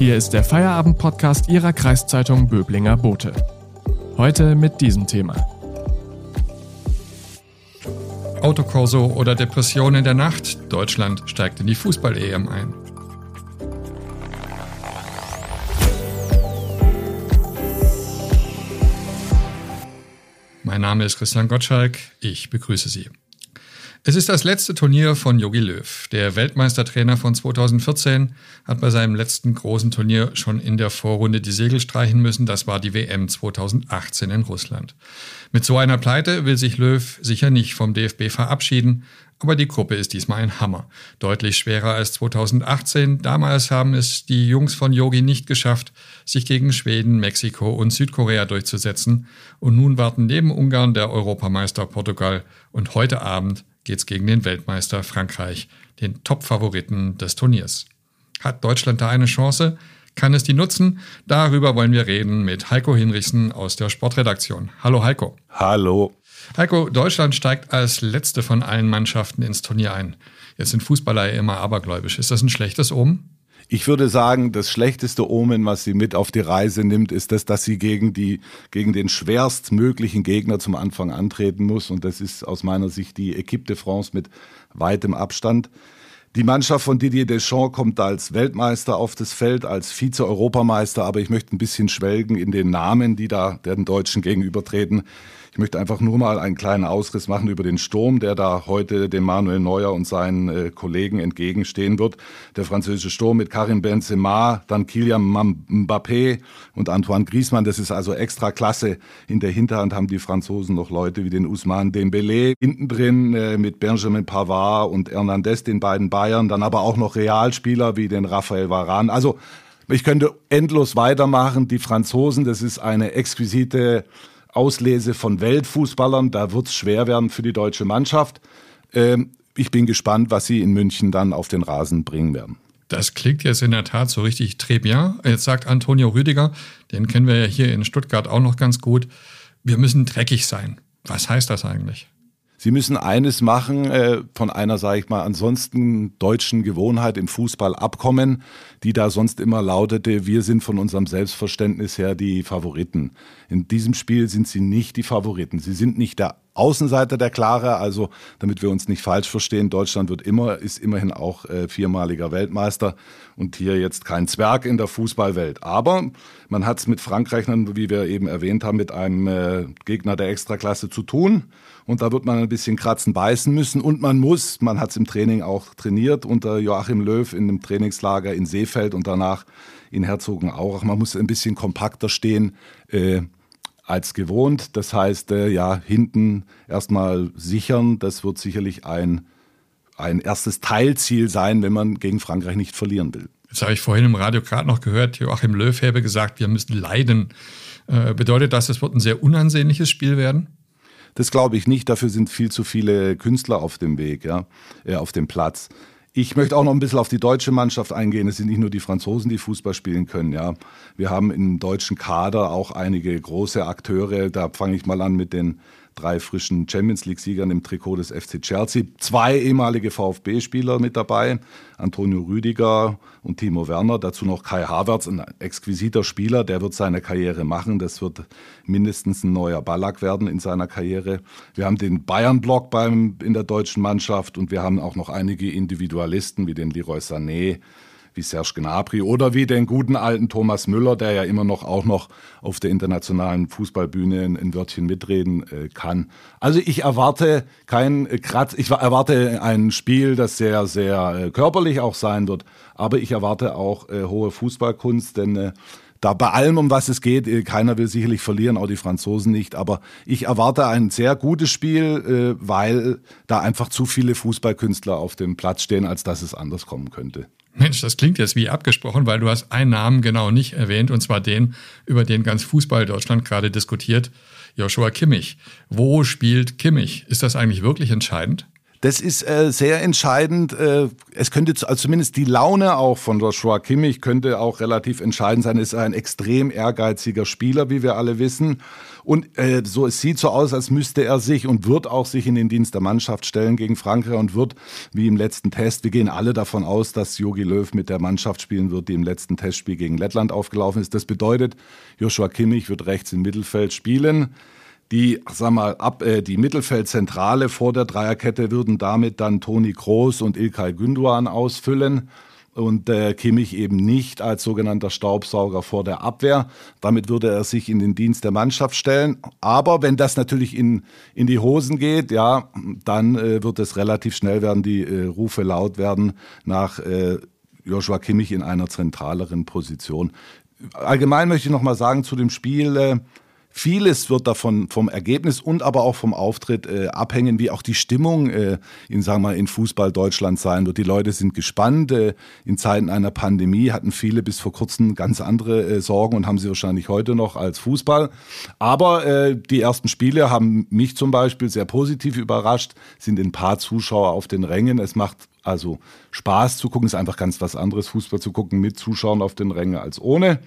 Hier ist der Feierabend-Podcast Ihrer Kreiszeitung Böblinger Bote. Heute mit diesem Thema. Autokorso oder Depression in der Nacht. Deutschland steigt in die Fußball-EM ein. Mein Name ist Christian Gottschalk. Ich begrüße Sie. Es ist das letzte Turnier von Jogi Löw. Der Weltmeistertrainer von 2014 hat bei seinem letzten großen Turnier schon in der Vorrunde die Segel streichen müssen. Das war die WM 2018 in Russland. Mit so einer Pleite will sich Löw sicher nicht vom DFB verabschieden, aber die Gruppe ist diesmal ein Hammer. Deutlich schwerer als 2018. Damals haben es die Jungs von Yogi nicht geschafft, sich gegen Schweden, Mexiko und Südkorea durchzusetzen. Und nun warten neben Ungarn der Europameister Portugal und heute Abend geht's gegen den Weltmeister Frankreich, den Top-Favoriten des Turniers. Hat Deutschland da eine Chance? Kann es die nutzen? Darüber wollen wir reden mit Heiko Hinrichsen aus der Sportredaktion. Hallo Heiko. Hallo. Heiko, Deutschland steigt als letzte von allen Mannschaften ins Turnier ein. Jetzt sind Fußballer ja immer abergläubisch. Ist das ein schlechtes Omen? Ich würde sagen, das schlechteste Omen, was sie mit auf die Reise nimmt, ist das, dass sie gegen die, gegen den schwerstmöglichen Gegner zum Anfang antreten muss. Und das ist aus meiner Sicht die Equipe de France mit weitem Abstand. Die Mannschaft von Didier Deschamps kommt als Weltmeister auf das Feld, als Vize-Europameister, aber ich möchte ein bisschen schwelgen in den Namen, die da den Deutschen gegenübertreten. Ich möchte einfach nur mal einen kleinen Ausriss machen über den Sturm, der da heute dem Manuel Neuer und seinen äh, Kollegen entgegenstehen wird. Der französische Sturm mit Karim Benzema, dann Kylian Mbappé und Antoine Griezmann. Das ist also extra klasse. In der Hinterhand haben die Franzosen noch Leute wie den Ousmane Dembélé. Hinten drin äh, mit Benjamin Pavard und Hernandez, den beiden Bayern. Dann aber auch noch Realspieler wie den Raphael Varane. Also ich könnte endlos weitermachen. Die Franzosen, das ist eine exquisite Auslese von Weltfußballern. Da wird es schwer werden für die deutsche Mannschaft. Ähm, ich bin gespannt, was sie in München dann auf den Rasen bringen werden. Das klingt jetzt in der Tat so richtig très bien. Jetzt sagt Antonio Rüdiger, den kennen wir ja hier in Stuttgart auch noch ganz gut, wir müssen dreckig sein. Was heißt das eigentlich? Sie müssen eines machen, äh, von einer, sage ich mal, ansonsten deutschen Gewohnheit im Fußball abkommen, die da sonst immer lautete, wir sind von unserem Selbstverständnis her die Favoriten. In diesem Spiel sind sie nicht die Favoriten. Sie sind nicht der Außenseiter der Klare, also damit wir uns nicht falsch verstehen, Deutschland wird immer, ist immerhin auch äh, viermaliger Weltmeister und hier jetzt kein Zwerg in der Fußballwelt. Aber man hat es mit Frankreich, wie wir eben erwähnt haben, mit einem äh, Gegner der Extraklasse zu tun. Und da wird man ein bisschen kratzen, beißen müssen. Und man muss, man hat es im Training auch trainiert unter Joachim Löw in einem Trainingslager in Seefeld und danach in Herzogenaurach. Man muss ein bisschen kompakter stehen äh, als gewohnt. Das heißt, äh, ja, hinten erstmal sichern. Das wird sicherlich ein, ein erstes Teilziel sein, wenn man gegen Frankreich nicht verlieren will. Jetzt habe ich vorhin im Radio gerade noch gehört, Joachim Löw habe gesagt, wir müssen leiden. Äh, bedeutet das, es wird ein sehr unansehnliches Spiel werden? Das glaube ich nicht. Dafür sind viel zu viele Künstler auf dem Weg, ja, äh, auf dem Platz. Ich möchte auch noch ein bisschen auf die deutsche Mannschaft eingehen. Es sind nicht nur die Franzosen, die Fußball spielen können. Ja, wir haben im deutschen Kader auch einige große Akteure. Da fange ich mal an mit den drei frischen Champions League-Siegern im Trikot des FC Chelsea. Zwei ehemalige VfB-Spieler mit dabei, Antonio Rüdiger und Timo Werner. Dazu noch Kai Havertz, ein exquisiter Spieler, der wird seine Karriere machen. Das wird mindestens ein neuer Ballack werden in seiner Karriere. Wir haben den Bayern-Block in der deutschen Mannschaft und wir haben auch noch einige Individualisten wie den Leroy Sané, wie Serge Gnabry oder wie den guten alten Thomas Müller, der ja immer noch auch noch auf der internationalen Fußballbühne ein Wörtchen mitreden äh, kann. Also ich erwarte kein äh, Kratz, ich erwarte ein Spiel, das sehr, sehr äh, körperlich auch sein wird, aber ich erwarte auch äh, hohe Fußballkunst, denn äh, da bei allem, um was es geht, äh, keiner will sicherlich verlieren, auch die Franzosen nicht. Aber ich erwarte ein sehr gutes Spiel, weil da einfach zu viele Fußballkünstler auf dem Platz stehen, als dass es anders kommen könnte. Mensch, das klingt jetzt wie abgesprochen, weil du hast einen Namen genau nicht erwähnt, und zwar den, über den ganz Fußball Deutschland gerade diskutiert, Joshua Kimmich. Wo spielt Kimmich? Ist das eigentlich wirklich entscheidend? Das ist äh, sehr entscheidend. Äh, es könnte also zumindest die Laune auch von Joshua Kimmich könnte auch relativ entscheidend sein. Ist ein extrem ehrgeiziger Spieler, wie wir alle wissen. Und äh, so es sieht so aus, als müsste er sich und wird auch sich in den Dienst der Mannschaft stellen gegen Frankreich und wird wie im letzten Test. Wir gehen alle davon aus, dass Jogi Löw mit der Mannschaft spielen wird, die im letzten Testspiel gegen Lettland aufgelaufen ist. Das bedeutet, Joshua Kimmich wird rechts im Mittelfeld spielen. Die, sag mal, ab, äh, die Mittelfeldzentrale vor der Dreierkette würden damit dann Toni Kroos und Ilkay Gündoğan ausfüllen und äh, Kimmich eben nicht als sogenannter Staubsauger vor der Abwehr. Damit würde er sich in den Dienst der Mannschaft stellen. Aber wenn das natürlich in, in die Hosen geht, ja, dann äh, wird es relativ schnell werden, die äh, Rufe laut werden nach äh, Joshua Kimmich in einer zentraleren Position. Allgemein möchte ich noch mal sagen zu dem Spiel, äh, Vieles wird davon vom Ergebnis und aber auch vom Auftritt äh, abhängen, wie auch die Stimmung äh, in, sagen wir, in Fußball Deutschland sein wird. Die Leute sind gespannt. Äh, in Zeiten einer Pandemie hatten viele bis vor kurzem ganz andere äh, Sorgen und haben sie wahrscheinlich heute noch als Fußball. Aber äh, die ersten Spiele haben mich zum Beispiel sehr positiv überrascht, sind ein paar Zuschauer auf den Rängen. Es macht also Spaß zu gucken, ist einfach ganz was anderes, Fußball zu gucken mit Zuschauern auf den Rängen als ohne.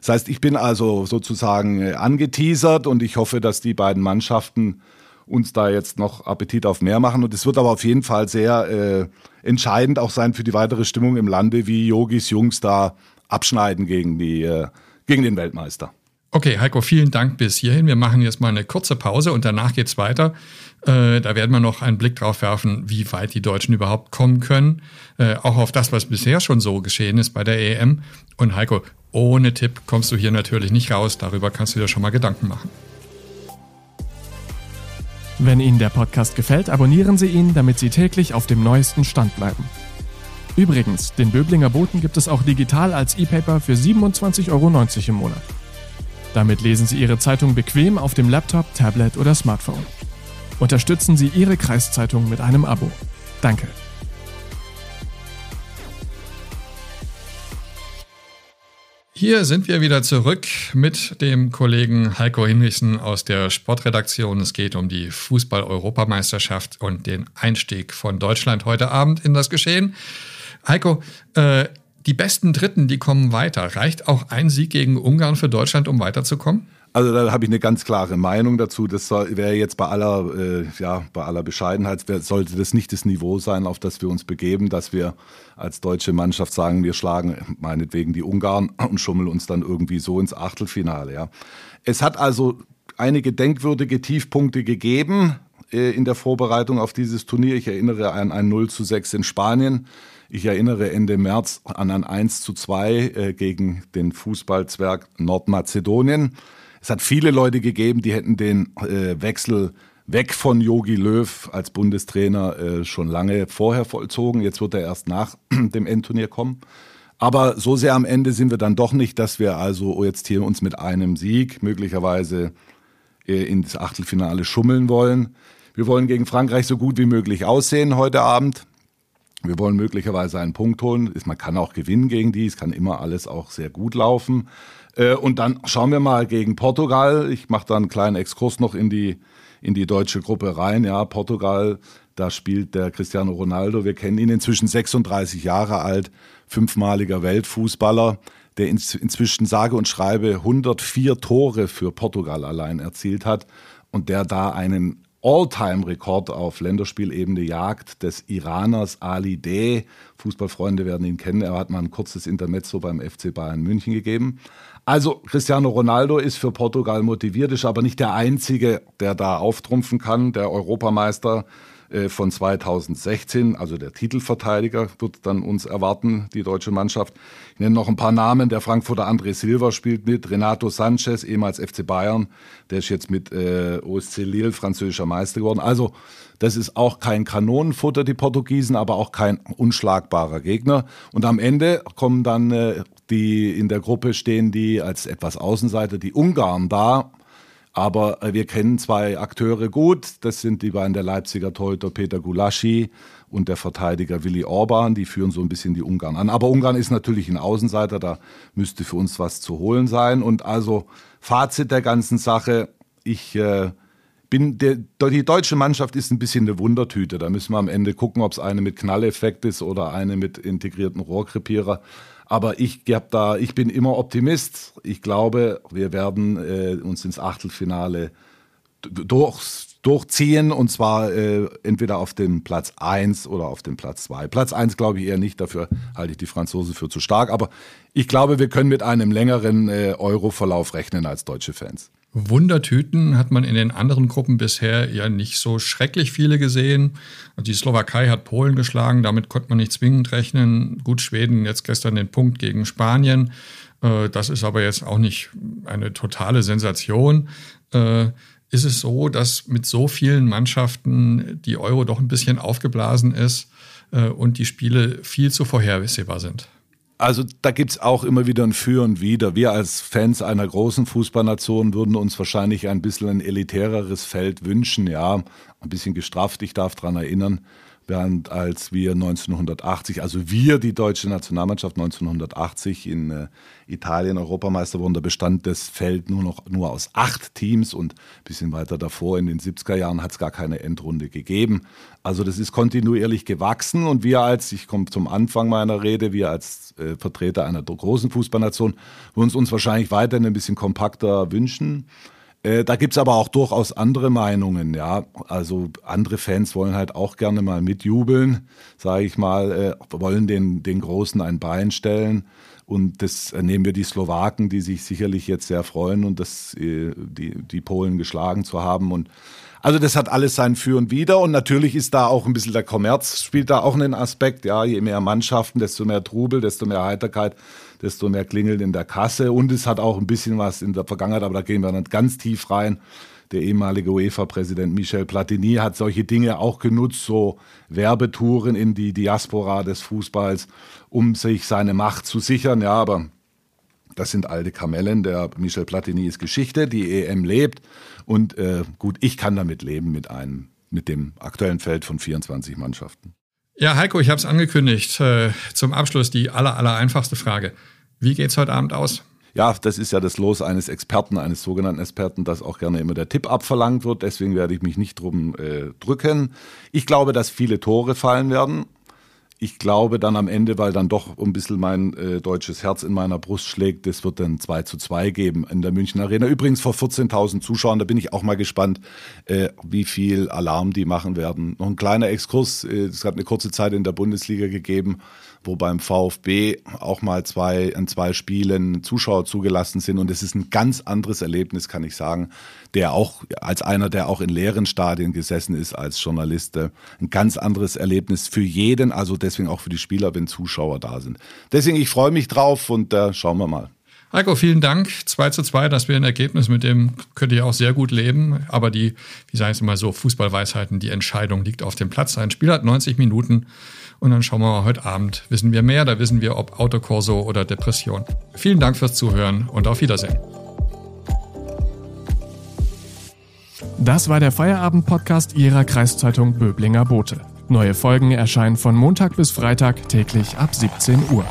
Das heißt, ich bin also sozusagen äh, angeteasert und ich hoffe, dass die beiden Mannschaften uns da jetzt noch Appetit auf mehr machen. Und es wird aber auf jeden Fall sehr äh, entscheidend auch sein für die weitere Stimmung im Lande, wie Yogis Jungs da abschneiden gegen, die, äh, gegen den Weltmeister. Okay, Heiko, vielen Dank bis hierhin. Wir machen jetzt mal eine kurze Pause und danach geht's weiter. Äh, da werden wir noch einen Blick drauf werfen, wie weit die Deutschen überhaupt kommen können. Äh, auch auf das, was bisher schon so geschehen ist bei der EM. Und Heiko, ohne Tipp kommst du hier natürlich nicht raus. Darüber kannst du dir schon mal Gedanken machen. Wenn Ihnen der Podcast gefällt, abonnieren Sie ihn, damit Sie täglich auf dem neuesten Stand bleiben. Übrigens, den Böblinger Boten gibt es auch digital als E-Paper für 27,90 Euro im Monat. Damit lesen Sie Ihre Zeitung bequem auf dem Laptop, Tablet oder Smartphone. Unterstützen Sie Ihre Kreiszeitung mit einem Abo. Danke. Hier sind wir wieder zurück mit dem Kollegen Heiko Hinrichsen aus der Sportredaktion. Es geht um die Fußball-Europameisterschaft und den Einstieg von Deutschland heute Abend in das Geschehen. Heiko, äh, die besten Dritten, die kommen weiter. Reicht auch ein Sieg gegen Ungarn für Deutschland, um weiterzukommen? Also da habe ich eine ganz klare Meinung dazu. Das wäre jetzt bei aller, äh, ja, bei aller Bescheidenheit, sollte das nicht das Niveau sein, auf das wir uns begeben, dass wir als deutsche Mannschaft sagen, wir schlagen meinetwegen die Ungarn und schummeln uns dann irgendwie so ins Achtelfinale. Ja. Es hat also einige denkwürdige Tiefpunkte gegeben äh, in der Vorbereitung auf dieses Turnier. Ich erinnere an ein 0 zu 6 in Spanien. Ich erinnere Ende März an ein 1 zu 2 äh, gegen den Fußballzwerg Nordmazedonien. Es hat viele Leute gegeben, die hätten den äh, Wechsel weg von Yogi Löw als Bundestrainer äh, schon lange vorher vollzogen. Jetzt wird er erst nach dem Endturnier kommen. Aber so sehr am Ende sind wir dann doch nicht, dass wir also jetzt hier uns mit einem Sieg möglicherweise ins Achtelfinale schummeln wollen. Wir wollen gegen Frankreich so gut wie möglich aussehen heute Abend. Wir wollen möglicherweise einen Punkt holen. Man kann auch gewinnen gegen die. Es kann immer alles auch sehr gut laufen. Äh, und dann schauen wir mal gegen Portugal. Ich mache da einen kleinen Exkurs noch in die, in die deutsche Gruppe rein. Ja, Portugal, da spielt der Cristiano Ronaldo. Wir kennen ihn inzwischen 36 Jahre alt, fünfmaliger Weltfußballer, der inzwischen sage und schreibe 104 Tore für Portugal allein erzielt hat und der da einen All-Time-Rekord auf Länderspielebene jagt des Iraners Ali D. Fußballfreunde werden ihn kennen. Er hat mal ein kurzes Intermezzo beim FC Bayern München gegeben. Also Cristiano Ronaldo ist für Portugal motiviert, ist aber nicht der Einzige, der da auftrumpfen kann. Der Europameister von 2016, also der Titelverteidiger, wird dann uns erwarten, die deutsche Mannschaft. Ich nenne noch ein paar Namen. Der Frankfurter André Silva spielt mit, Renato Sanchez, ehemals FC Bayern, der ist jetzt mit äh, OSC Lille französischer Meister geworden. Also das ist auch kein Kanonenfutter, die Portugiesen, aber auch kein unschlagbarer Gegner. Und am Ende kommen dann äh, die in der Gruppe stehen, die als etwas Außenseiter, die Ungarn da, aber äh, wir kennen zwei Akteure gut. Das sind die beiden der Leipziger Torhüter Peter Gulaschi und der Verteidiger Willi Orban. Die führen so ein bisschen die Ungarn an. Aber Ungarn ist natürlich ein Außenseiter. Da müsste für uns was zu holen sein. Und also Fazit der ganzen Sache. Ich äh, bin der, die deutsche Mannschaft ist ein bisschen eine Wundertüte. Da müssen wir am Ende gucken, ob es eine mit Knalleffekt ist oder eine mit integrierten Rohrkrepierer. Aber ich hab da, ich bin immer Optimist. Ich glaube, wir werden äh, uns ins Achtelfinale durchs durchziehen und zwar äh, entweder auf dem Platz 1 oder auf dem Platz 2. Platz 1 glaube ich eher nicht, dafür halte ich die Franzosen für zu stark, aber ich glaube, wir können mit einem längeren äh, Euro-Verlauf rechnen als deutsche Fans. Wundertüten hat man in den anderen Gruppen bisher ja nicht so schrecklich viele gesehen. Die Slowakei hat Polen geschlagen, damit konnte man nicht zwingend rechnen. Gut, Schweden jetzt gestern den Punkt gegen Spanien. Äh, das ist aber jetzt auch nicht eine totale Sensation. Äh, ist es so, dass mit so vielen Mannschaften die Euro doch ein bisschen aufgeblasen ist äh, und die Spiele viel zu vorhersehbar sind. Also da gibt es auch immer wieder ein Für und Wider. Wir als Fans einer großen Fußballnation würden uns wahrscheinlich ein bisschen ein elitäreres Feld wünschen, ja, ein bisschen gestrafft, ich darf daran erinnern, während als wir 1980, also wir, die deutsche Nationalmannschaft 1980 in äh, Italien Europameister wurden, da bestand das Feld nur noch nur aus acht Teams und ein bisschen weiter davor in den 70er Jahren hat es gar keine Endrunde gegeben. Also das ist kontinuierlich gewachsen und wir als, ich komme zum Anfang meiner Rede, wir als äh, Vertreter einer großen Fußballnation würden uns wahrscheinlich weiterhin ein bisschen kompakter wünschen. Äh, da gibt's aber auch durchaus andere Meinungen, ja. Also andere Fans wollen halt auch gerne mal mitjubeln, sage ich mal, äh, wollen den, den Großen ein Bein stellen. Und das nehmen wir die Slowaken, die sich sicherlich jetzt sehr freuen und das, äh, die, die Polen geschlagen zu haben. Und also das hat alles sein Für und Wider. Und natürlich ist da auch ein bisschen der Kommerz, spielt da auch einen Aspekt. Ja, je mehr Mannschaften, desto mehr Trubel, desto mehr Heiterkeit desto mehr klingelt in der Kasse. Und es hat auch ein bisschen was in der Vergangenheit, aber da gehen wir nicht ganz tief rein. Der ehemalige UEFA-Präsident Michel Platini hat solche Dinge auch genutzt, so Werbetouren in die Diaspora des Fußballs, um sich seine Macht zu sichern. Ja, aber das sind alte Kamellen. Der Michel Platini ist Geschichte, die EM lebt. Und äh, gut, ich kann damit leben mit einem, mit dem aktuellen Feld von 24 Mannschaften. Ja, Heiko, ich habe es angekündigt. Äh, zum Abschluss die aller, aller einfachste Frage. Wie geht's heute Abend aus? Ja, das ist ja das Los eines Experten, eines sogenannten Experten, dass auch gerne immer der Tipp abverlangt wird. Deswegen werde ich mich nicht drum äh, drücken. Ich glaube, dass viele Tore fallen werden ich glaube dann am Ende, weil dann doch ein bisschen mein äh, deutsches Herz in meiner Brust schlägt, das wird dann 2 zu 2 geben in der München Arena. Übrigens vor 14.000 Zuschauern, da bin ich auch mal gespannt, äh, wie viel Alarm die machen werden. Noch ein kleiner Exkurs, äh, es hat eine kurze Zeit in der Bundesliga gegeben, wo beim VfB auch mal zwei, in zwei Spielen Zuschauer zugelassen sind. Und es ist ein ganz anderes Erlebnis, kann ich sagen, der auch als einer, der auch in leeren Stadien gesessen ist als Journalist, äh, ein ganz anderes Erlebnis für jeden, also deswegen auch für die Spieler, wenn Zuschauer da sind. Deswegen, ich freue mich drauf und äh, schauen wir mal. Heiko, vielen Dank. 2 zu 2, das wäre ein Ergebnis, mit dem könnt ihr auch sehr gut leben. Aber die, wie sagen es immer so, Fußballweisheiten, die Entscheidung liegt auf dem Platz. Ein Spiel hat 90 Minuten und dann schauen wir mal heute Abend. Wissen wir mehr, da wissen wir, ob Autokorso oder Depression. Vielen Dank fürs Zuhören und auf Wiedersehen. Das war der Feierabend-Podcast Ihrer Kreiszeitung Böblinger Bote. Neue Folgen erscheinen von Montag bis Freitag täglich ab 17 Uhr.